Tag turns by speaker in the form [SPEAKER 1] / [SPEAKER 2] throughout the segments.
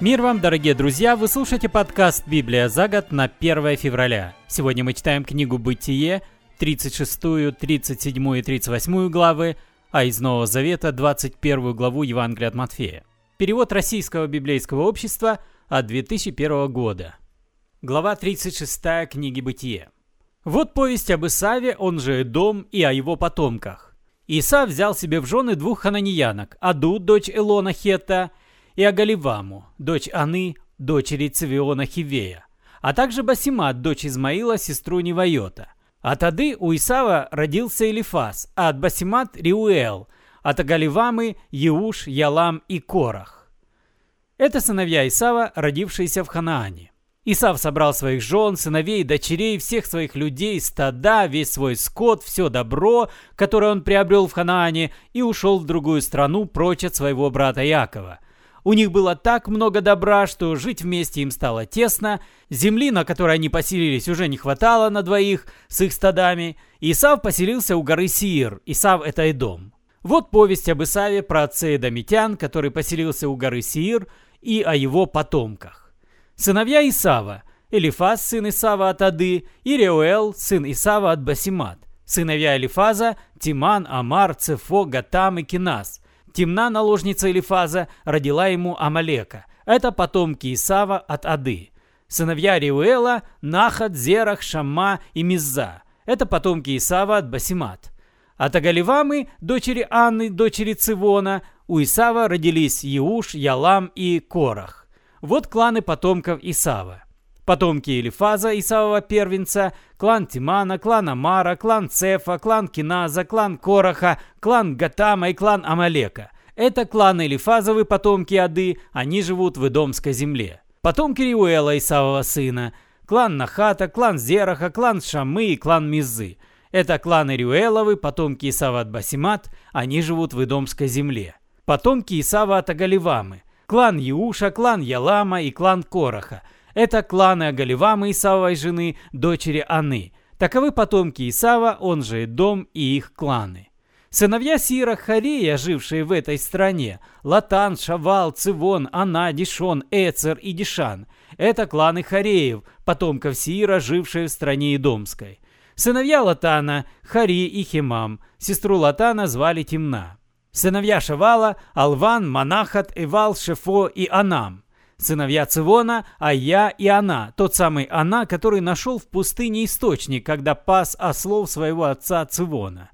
[SPEAKER 1] Мир вам, дорогие друзья! Вы слушаете подкаст «Библия за год» на 1 февраля. Сегодня мы читаем книгу «Бытие», 36, 37 и 38 главы, а из Нового Завета 21 главу Евангелия от Матфея. Перевод Российского библейского общества от 2001 года. Глава 36 книги «Бытие». Вот повесть об Исаве, он же Дом, и о его потомках. Иса взял себе в жены двух хананьянок, Аду, дочь Элона Хета, и Агаливаму, дочь Аны, дочери Цивиона Хивея, а также Басимат, дочь Измаила, сестру Невайота. От Ады у Исава родился Элифас, а от Басимат – Риуэл, от Агаливамы – Еуш, Ялам и Корах. Это сыновья Исава, родившиеся в Ханаане. Исав собрал своих жен, сыновей, дочерей, всех своих людей, стада, весь свой скот, все добро, которое он приобрел в Ханаане, и ушел в другую страну прочь от своего брата Якова – у них было так много добра, что жить вместе им стало тесно, земли, на которой они поселились, уже не хватало на двоих с их стадами. Исав поселился у горы Сиир, Исав – это и дом. Вот повесть об Исаве про отца Эдомитян, который поселился у горы Сиир, и о его потомках. Сыновья Исава – Элифаз, сын Исава от Ады, и Реуэл, сын Исава от Басимат. Сыновья Элифаза – Тиман, Амар, Цефо, Гатам и Кинас – Темна наложница Элифаза родила ему Амалека. Это потомки Исава от Ады. Сыновья Риуэла – Нахат, Зерах, Шамма и Мизза. Это потомки Исава от Басимат. От Агаливамы, дочери Анны, дочери Цивона, у Исава родились Иуш, Ялам и Корах. Вот кланы потомков Исава потомки Элифаза, Исавова первенца, клан Тимана, клан Амара, клан Цефа, клан Киназа, клан Кораха, клан Гатама и клан Амалека. Это кланы Элифазовы, потомки Ады, они живут в Идомской земле. Потомки Риуэла, Исавова сына, клан Нахата, клан Зераха, клан Шамы и клан Мизы. Это кланы Рюэловы, потомки Исава от Басимат, они живут в Идомской земле. Потомки Исава от Агаливамы, клан Иуша, клан Ялама и клан Кораха – это кланы Агаливамы Исавовой жены, дочери Аны. Таковы потомки Исава, он же Дом и их кланы. Сыновья Сира Харея, жившие в этой стране, Латан, Шавал, Цивон, Ана, Дишон, Эцер и Дишан – это кланы Хареев, потомков Сира, жившие в стране Идомской. Сыновья Латана – Хари и Химам, сестру Латана звали Темна. Сыновья Шавала – Алван, Манахат, Эвал, Шефо и Анам – сыновья Цивона, а я и она, тот самый она, который нашел в пустыне источник, когда пас ослов своего отца Цивона.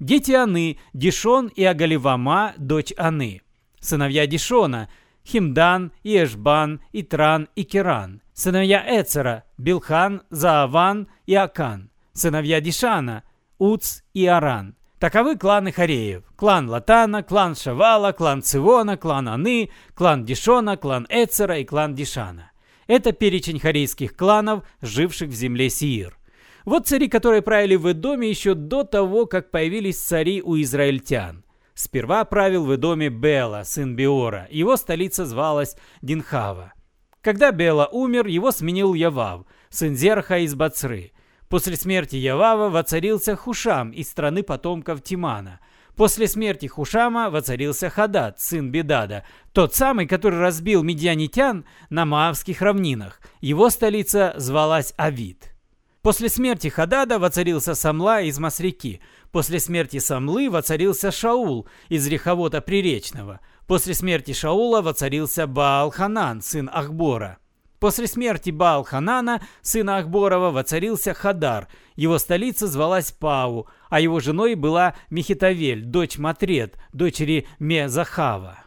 [SPEAKER 1] Дети Аны, Дишон и Агаливама, дочь Аны. Сыновья Дишона, Химдан, Ешбан, Итран и Керан. Сыновья Эцера, Билхан, Зааван и Акан. Сыновья Дишана, Уц и Аран. Таковы кланы Хареев. Клан Латана, клан Шавала, клан Цивона, клан Аны, клан Дишона, клан Эцера и клан Дишана. Это перечень харейских кланов, живших в земле Сиир. Вот цари, которые правили в Эдоме еще до того, как появились цари у израильтян. Сперва правил в Эдоме Бела, сын Биора. Его столица звалась Динхава. Когда Бела умер, его сменил Явав, сын Зерха из Бацры. После смерти Явава воцарился Хушам из страны потомков Тимана. После смерти Хушама воцарился Хадад, сын Бедада, тот самый, который разбил медианитян на Маавских равнинах. Его столица звалась Авид. После смерти Хадада воцарился Самла из Масреки. После смерти Самлы воцарился Шаул из Реховота Приречного. После смерти Шаула воцарился Баал-Ханан, сын Ахбора. После смерти Баал-Ханана, сына Ахборова, воцарился Хадар. Его столица звалась Пау, а его женой была Мехитавель, дочь Матрет, дочери Мезахава.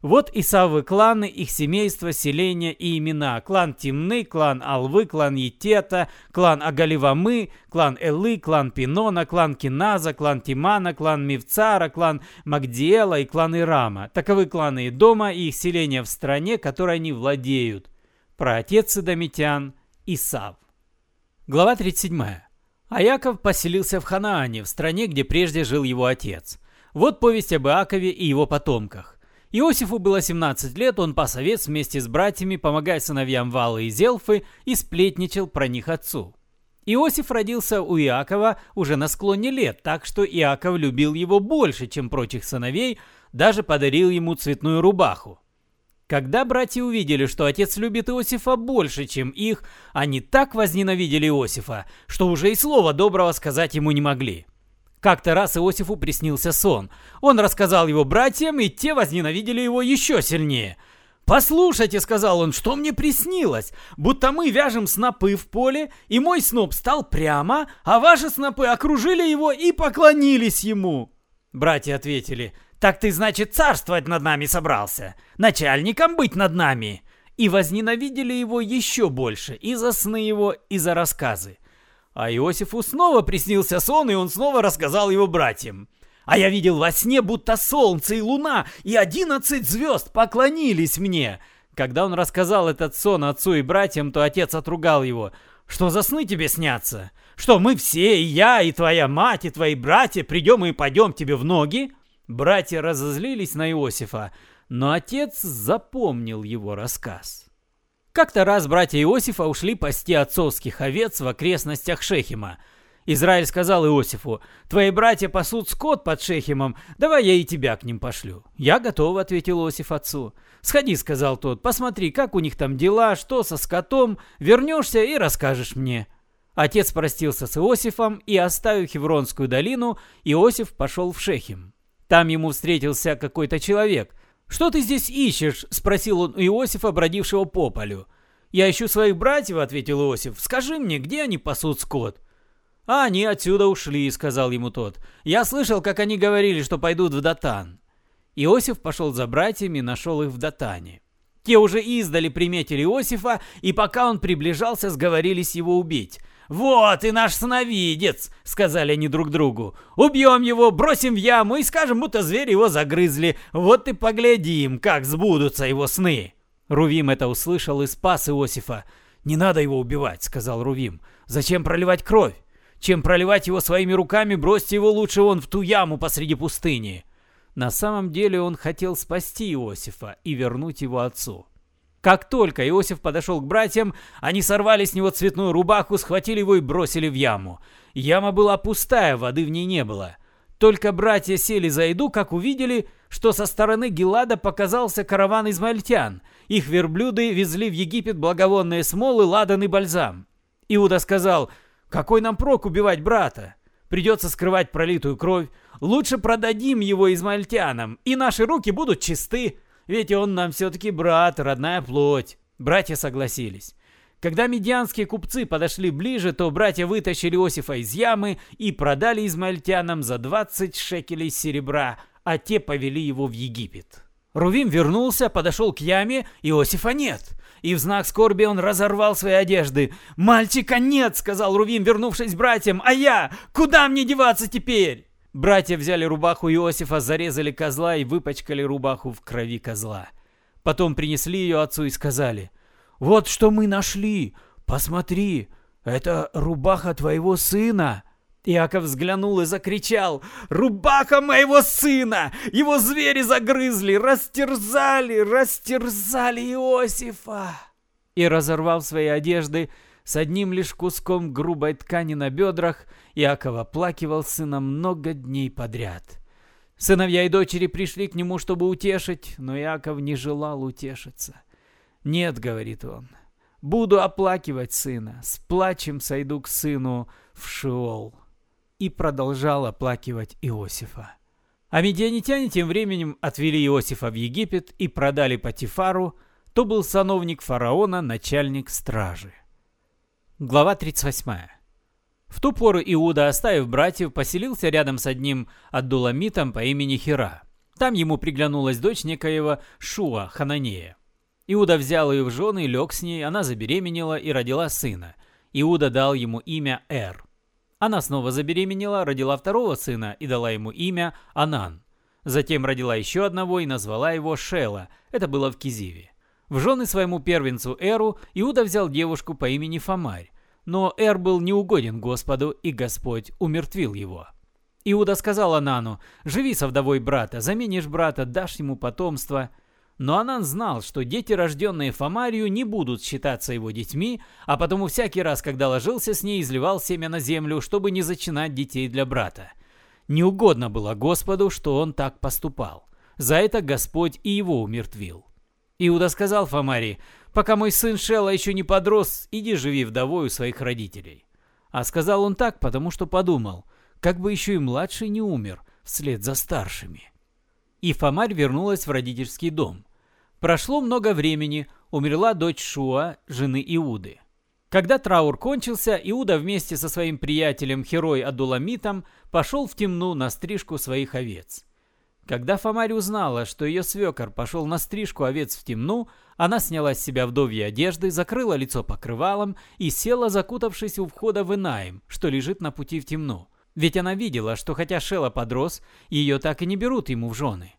[SPEAKER 1] Вот Исавы кланы, их семейства, селения и имена. Клан Тимны, клан Алвы, клан Етета, клан Агаливамы, клан Элы, клан Пинона, клан Киназа, клан Тимана, клан Мивцара, клан Магдиэла и клан Ирама. Таковы кланы дома и их селения в стране, которой они владеют про отец Садомитян Исав. Глава 37. А Яков поселился в Ханаане, в стране, где прежде жил его отец. Вот повесть об Иакове и его потомках. Иосифу было 17 лет, он пас овец вместе с братьями, помогая сыновьям Валы и Зелфы, и сплетничал про них отцу. Иосиф родился у Иакова уже на склоне лет, так что Иаков любил его больше, чем прочих сыновей, даже подарил ему цветную рубаху. Когда братья увидели, что отец любит Иосифа больше, чем их, они так возненавидели Иосифа, что уже и слова доброго сказать ему не могли. Как-то раз Иосифу приснился сон. Он рассказал его братьям, и те возненавидели его еще сильнее. «Послушайте», — сказал он, — «что мне приснилось? Будто мы вяжем снопы в поле, и мой сноп стал прямо, а ваши снопы окружили его и поклонились ему». Братья ответили, «Так ты, значит, царствовать над нами собрался, начальником быть над нами». И возненавидели его еще больше и за сны его, и за рассказы. А Иосифу снова приснился сон, и он снова рассказал его братьям. А я видел во сне, будто солнце и луна и одиннадцать звезд поклонились мне. Когда он рассказал этот сон отцу и братьям, то отец отругал его. Что за сны тебе снятся? Что мы все, и я, и твоя мать, и твои братья, придем и пойдем тебе в ноги? Братья разозлились на Иосифа, но отец запомнил его рассказ. Как-то раз братья Иосифа ушли пасти отцовских овец в окрестностях Шехима. Израиль сказал Иосифу, «Твои братья пасут скот под Шехимом, давай я и тебя к ним пошлю». «Я готов», — ответил Иосиф отцу. «Сходи», — сказал тот, — «посмотри, как у них там дела, что со скотом, вернешься и расскажешь мне». Отец простился с Иосифом, и, оставив Хевронскую долину, Иосиф пошел в Шехим. Там ему встретился какой-то человек — «Что ты здесь ищешь?» – спросил он у Иосифа, бродившего по полю. «Я ищу своих братьев», – ответил Иосиф. «Скажи мне, где они пасут скот?» «А они отсюда ушли», – сказал ему тот. «Я слышал, как они говорили, что пойдут в Датан». Иосиф пошел за братьями нашел их в Датане. Те уже издали приметили Иосифа, и пока он приближался, сговорились его убить. «Вот и наш сновидец!» — сказали они друг другу. «Убьем его, бросим в яму и скажем, будто звери его загрызли. Вот и поглядим, как сбудутся его сны!» Рувим это услышал и спас Иосифа. «Не надо его убивать», — сказал Рувим. «Зачем проливать кровь? Чем проливать его своими руками, бросьте его лучше вон в ту яму посреди пустыни». На самом деле он хотел спасти Иосифа и вернуть его отцу. Как только Иосиф подошел к братьям, они сорвали с него цветную рубаху, схватили его и бросили в яму. Яма была пустая, воды в ней не было. Только братья сели за еду, как увидели, что со стороны Гелада показался караван измаильтян. Их верблюды везли в Египет благовонные смолы, ладан и бальзам. Иуда сказал, «Какой нам прок убивать брата? Придется скрывать пролитую кровь. Лучше продадим его измаильтянам, и наши руки будут чисты». Ведь он нам все-таки брат, родная плоть. Братья согласились. Когда медианские купцы подошли ближе, то братья вытащили Иосифа из ямы и продали измаильтянам за 20 шекелей серебра, а те повели его в Египет. Рувим вернулся, подошел к яме, Иосифа нет. И в знак скорби он разорвал свои одежды. «Мальчика нет!» — сказал Рувим, вернувшись братьям. «А я? Куда мне деваться теперь?» Братья взяли рубаху Иосифа, зарезали козла и выпачкали рубаху в крови козла. Потом принесли ее отцу и сказали, «Вот что мы нашли! Посмотри, это рубаха твоего сына!» Иаков взглянул и закричал, «Рубаха моего сына! Его звери загрызли, растерзали, растерзали Иосифа!» И, разорвав свои одежды, с одним лишь куском грубой ткани на бедрах, Иаков оплакивал сына много дней подряд. Сыновья и дочери пришли к нему, чтобы утешить, но Иаков не желал утешиться. «Нет», — говорит он, — «буду оплакивать сына, с плачем сойду к сыну в Шиол». И продолжал оплакивать Иосифа. А медианитяне тем временем отвели Иосифа в Египет и продали Патифару, то был сановник фараона, начальник стражи. Глава 38. В ту пору Иуда, оставив братьев, поселился рядом с одним аддуламитом по имени Хира. Там ему приглянулась дочь некоего Шуа, Хананея. Иуда взял ее в жены лег с ней, она забеременела и родила сына. Иуда дал ему имя Эр. Она снова забеременела, родила второго сына и дала ему имя Анан. Затем родила еще одного и назвала его Шела, это было в Кизиве. В жены своему первенцу Эру Иуда взял девушку по имени Фомарь, но Эр был неугоден Господу, и Господь умертвил его. Иуда сказал Анану, «Живи со вдовой брата, заменишь брата, дашь ему потомство». Но Анан знал, что дети, рожденные Фомарию, не будут считаться его детьми, а потому всякий раз, когда ложился с ней, изливал семя на землю, чтобы не зачинать детей для брата. Неугодно было Господу, что он так поступал. За это Господь и его умертвил. Иуда сказал Фомаре, «Пока мой сын Шела еще не подрос, иди живи вдовой у своих родителей». А сказал он так, потому что подумал, как бы еще и младший не умер вслед за старшими. И Фомарь вернулась в родительский дом. Прошло много времени, умерла дочь Шуа, жены Иуды. Когда траур кончился, Иуда вместе со своим приятелем Херой Адуламитом пошел в темну на стрижку своих овец. Когда Фомарь узнала, что ее свекор пошел на стрижку овец в темну, она сняла с себя вдовьи одежды, закрыла лицо покрывалом и села, закутавшись у входа в Инаим, что лежит на пути в темну. Ведь она видела, что хотя Шела подрос, ее так и не берут ему в жены.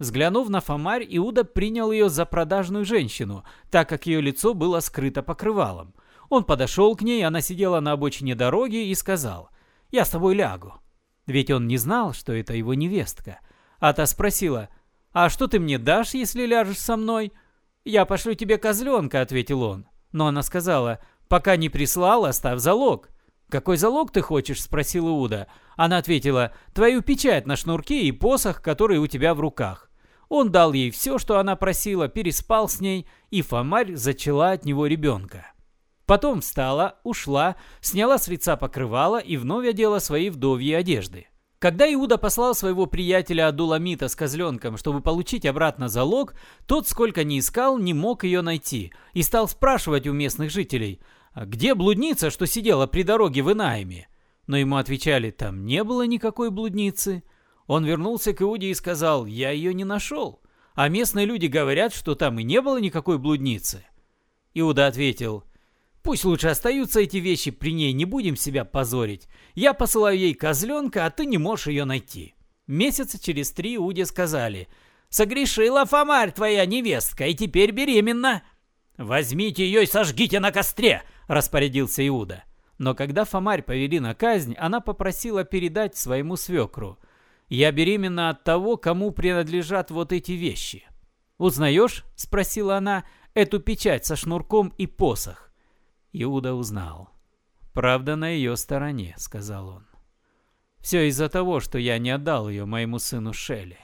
[SPEAKER 1] Взглянув на Фомарь, Иуда принял ее за продажную женщину, так как ее лицо было скрыто покрывалом. Он подошел к ней, она сидела на обочине дороги и сказал, «Я с тобой лягу». Ведь он не знал, что это его невестка. А та спросила, «А что ты мне дашь, если ляжешь со мной?» «Я пошлю тебе козленка», — ответил он. Но она сказала, «Пока не прислал, оставь залог». «Какой залог ты хочешь?» — спросил Иуда. Она ответила, «Твою печать на шнурке и посох, который у тебя в руках». Он дал ей все, что она просила, переспал с ней, и Фомарь зачала от него ребенка. Потом встала, ушла, сняла с лица покрывало и вновь одела свои вдовьи одежды. Когда Иуда послал своего приятеля Адуламита с козленком, чтобы получить обратно залог, тот, сколько ни искал, не мог ее найти и стал спрашивать у местных жителей, «А где блудница, что сидела при дороге в Инаиме? Но ему отвечали, там не было никакой блудницы. Он вернулся к Иуде и сказал, я ее не нашел, а местные люди говорят, что там и не было никакой блудницы. Иуда ответил, Пусть лучше остаются эти вещи при ней, не будем себя позорить. Я посылаю ей козленка, а ты не можешь ее найти. Месяца через три Уде сказали, «Согрешила Фомарь твоя невестка, и теперь беременна». «Возьмите ее и сожгите на костре», — распорядился Иуда. Но когда Фомарь повели на казнь, она попросила передать своему свекру. «Я беременна от того, кому принадлежат вот эти вещи». «Узнаешь?» — спросила она. «Эту печать со шнурком и посох». Иуда узнал. «Правда на ее стороне», — сказал он. «Все из-за того, что я не отдал ее моему сыну Шелли».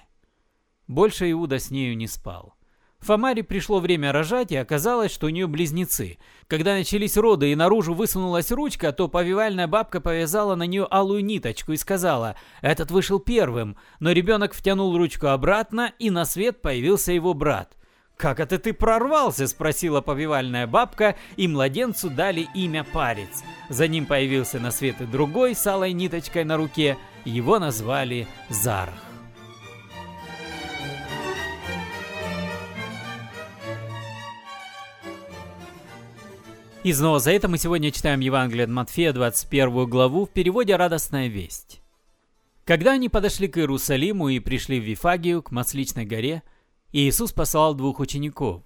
[SPEAKER 1] Больше Иуда с нею не спал. Фомаре пришло время рожать, и оказалось, что у нее близнецы. Когда начались роды и наружу высунулась ручка, то повивальная бабка повязала на нее алую ниточку и сказала, «Этот вышел первым», но ребенок втянул ручку обратно, и на свет появился его брат. «Как это ты прорвался?» – спросила повивальная бабка, и младенцу дали имя Парец. За ним появился на свет и другой с алой ниточкой на руке, его назвали Зарах. И снова за это мы сегодня читаем Евангелие от Матфея, 21 главу, в переводе «Радостная весть». Когда они подошли к Иерусалиму и пришли в Вифагию, к Масличной горе – Иисус послал двух учеников.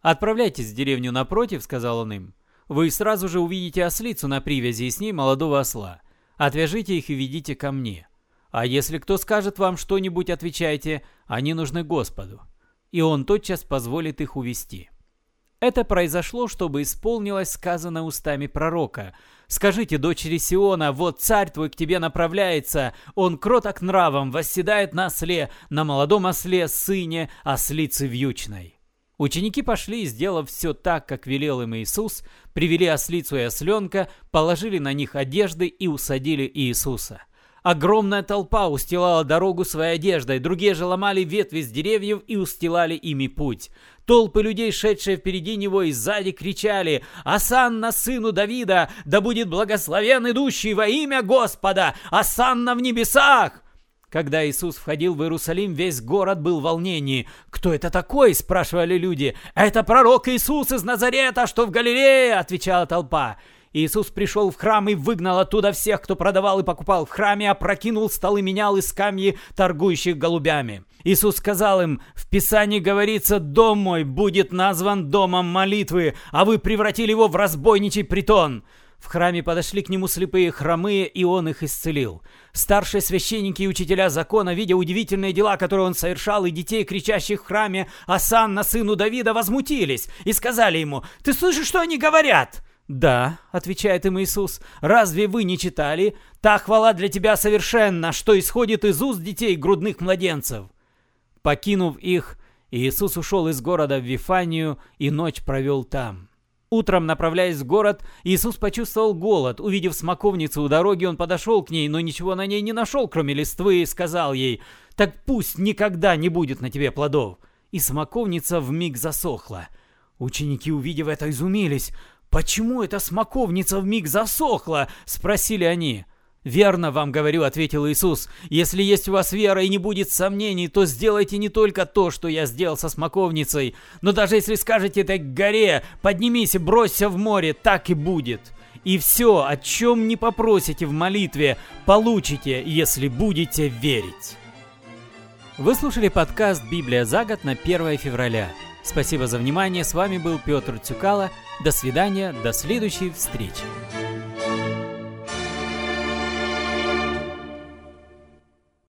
[SPEAKER 1] «Отправляйтесь в деревню напротив», — сказал он им. «Вы сразу же увидите ослицу на привязи и с ней молодого осла. Отвяжите их и ведите ко мне. А если кто скажет вам что-нибудь, отвечайте, они нужны Господу. И он тотчас позволит их увести». Это произошло, чтобы исполнилось сказанное устами пророка. «Скажите дочери Сиона, вот царь твой к тебе направляется, он кроток нравом, восседает на осле, на молодом осле, сыне, ослицы вьючной». Ученики пошли, сделав все так, как велел им Иисус, привели ослицу и осленка, положили на них одежды и усадили Иисуса. Огромная толпа устилала дорогу своей одеждой, другие же ломали ветви с деревьев и устилали ими путь. Толпы людей, шедшие впереди него и сзади, кричали «Асанна, сыну Давида, да будет благословен идущий во имя Господа! Асанна в небесах!» Когда Иисус входил в Иерусалим, весь город был в волнении. «Кто это такой?» – спрашивали люди. «Это пророк Иисус из Назарета, что в Галилее!» – отвечала толпа. Иисус пришел в храм и выгнал оттуда всех, кто продавал и покупал в храме, опрокинул столы, менял из камни торгующих голубями. Иисус сказал им, в Писании говорится, «Дом мой будет назван домом молитвы, а вы превратили его в разбойничий притон». В храме подошли к нему слепые хромые, и он их исцелил. Старшие священники и учителя закона, видя удивительные дела, которые он совершал, и детей, кричащих в храме «Асан на сыну Давида», возмутились и сказали ему «Ты слышишь, что они говорят?» «Да», — отвечает им Иисус, — «разве вы не читали? Та хвала для тебя совершенна, что исходит из уст детей грудных младенцев». Покинув их, Иисус ушел из города в Вифанию и ночь провел там. Утром, направляясь в город, Иисус почувствовал голод. Увидев смоковницу у дороги, он подошел к ней, но ничего на ней не нашел, кроме листвы, и сказал ей, «Так пусть никогда не будет на тебе плодов». И смоковница вмиг засохла. Ученики, увидев это, изумились. «Почему эта смоковница вмиг засохла?» – спросили они. «Верно вам говорю», — ответил Иисус. «Если есть у вас вера и не будет сомнений, то сделайте не только то, что я сделал со смоковницей, но даже если скажете этой горе, поднимись и бросься в море, так и будет. И все, о чем не попросите в молитве, получите, если будете верить». Вы слушали подкаст «Библия за год» на 1 февраля. Спасибо за внимание, с вами был Петр Тюкало. До свидания, до следующей встречи.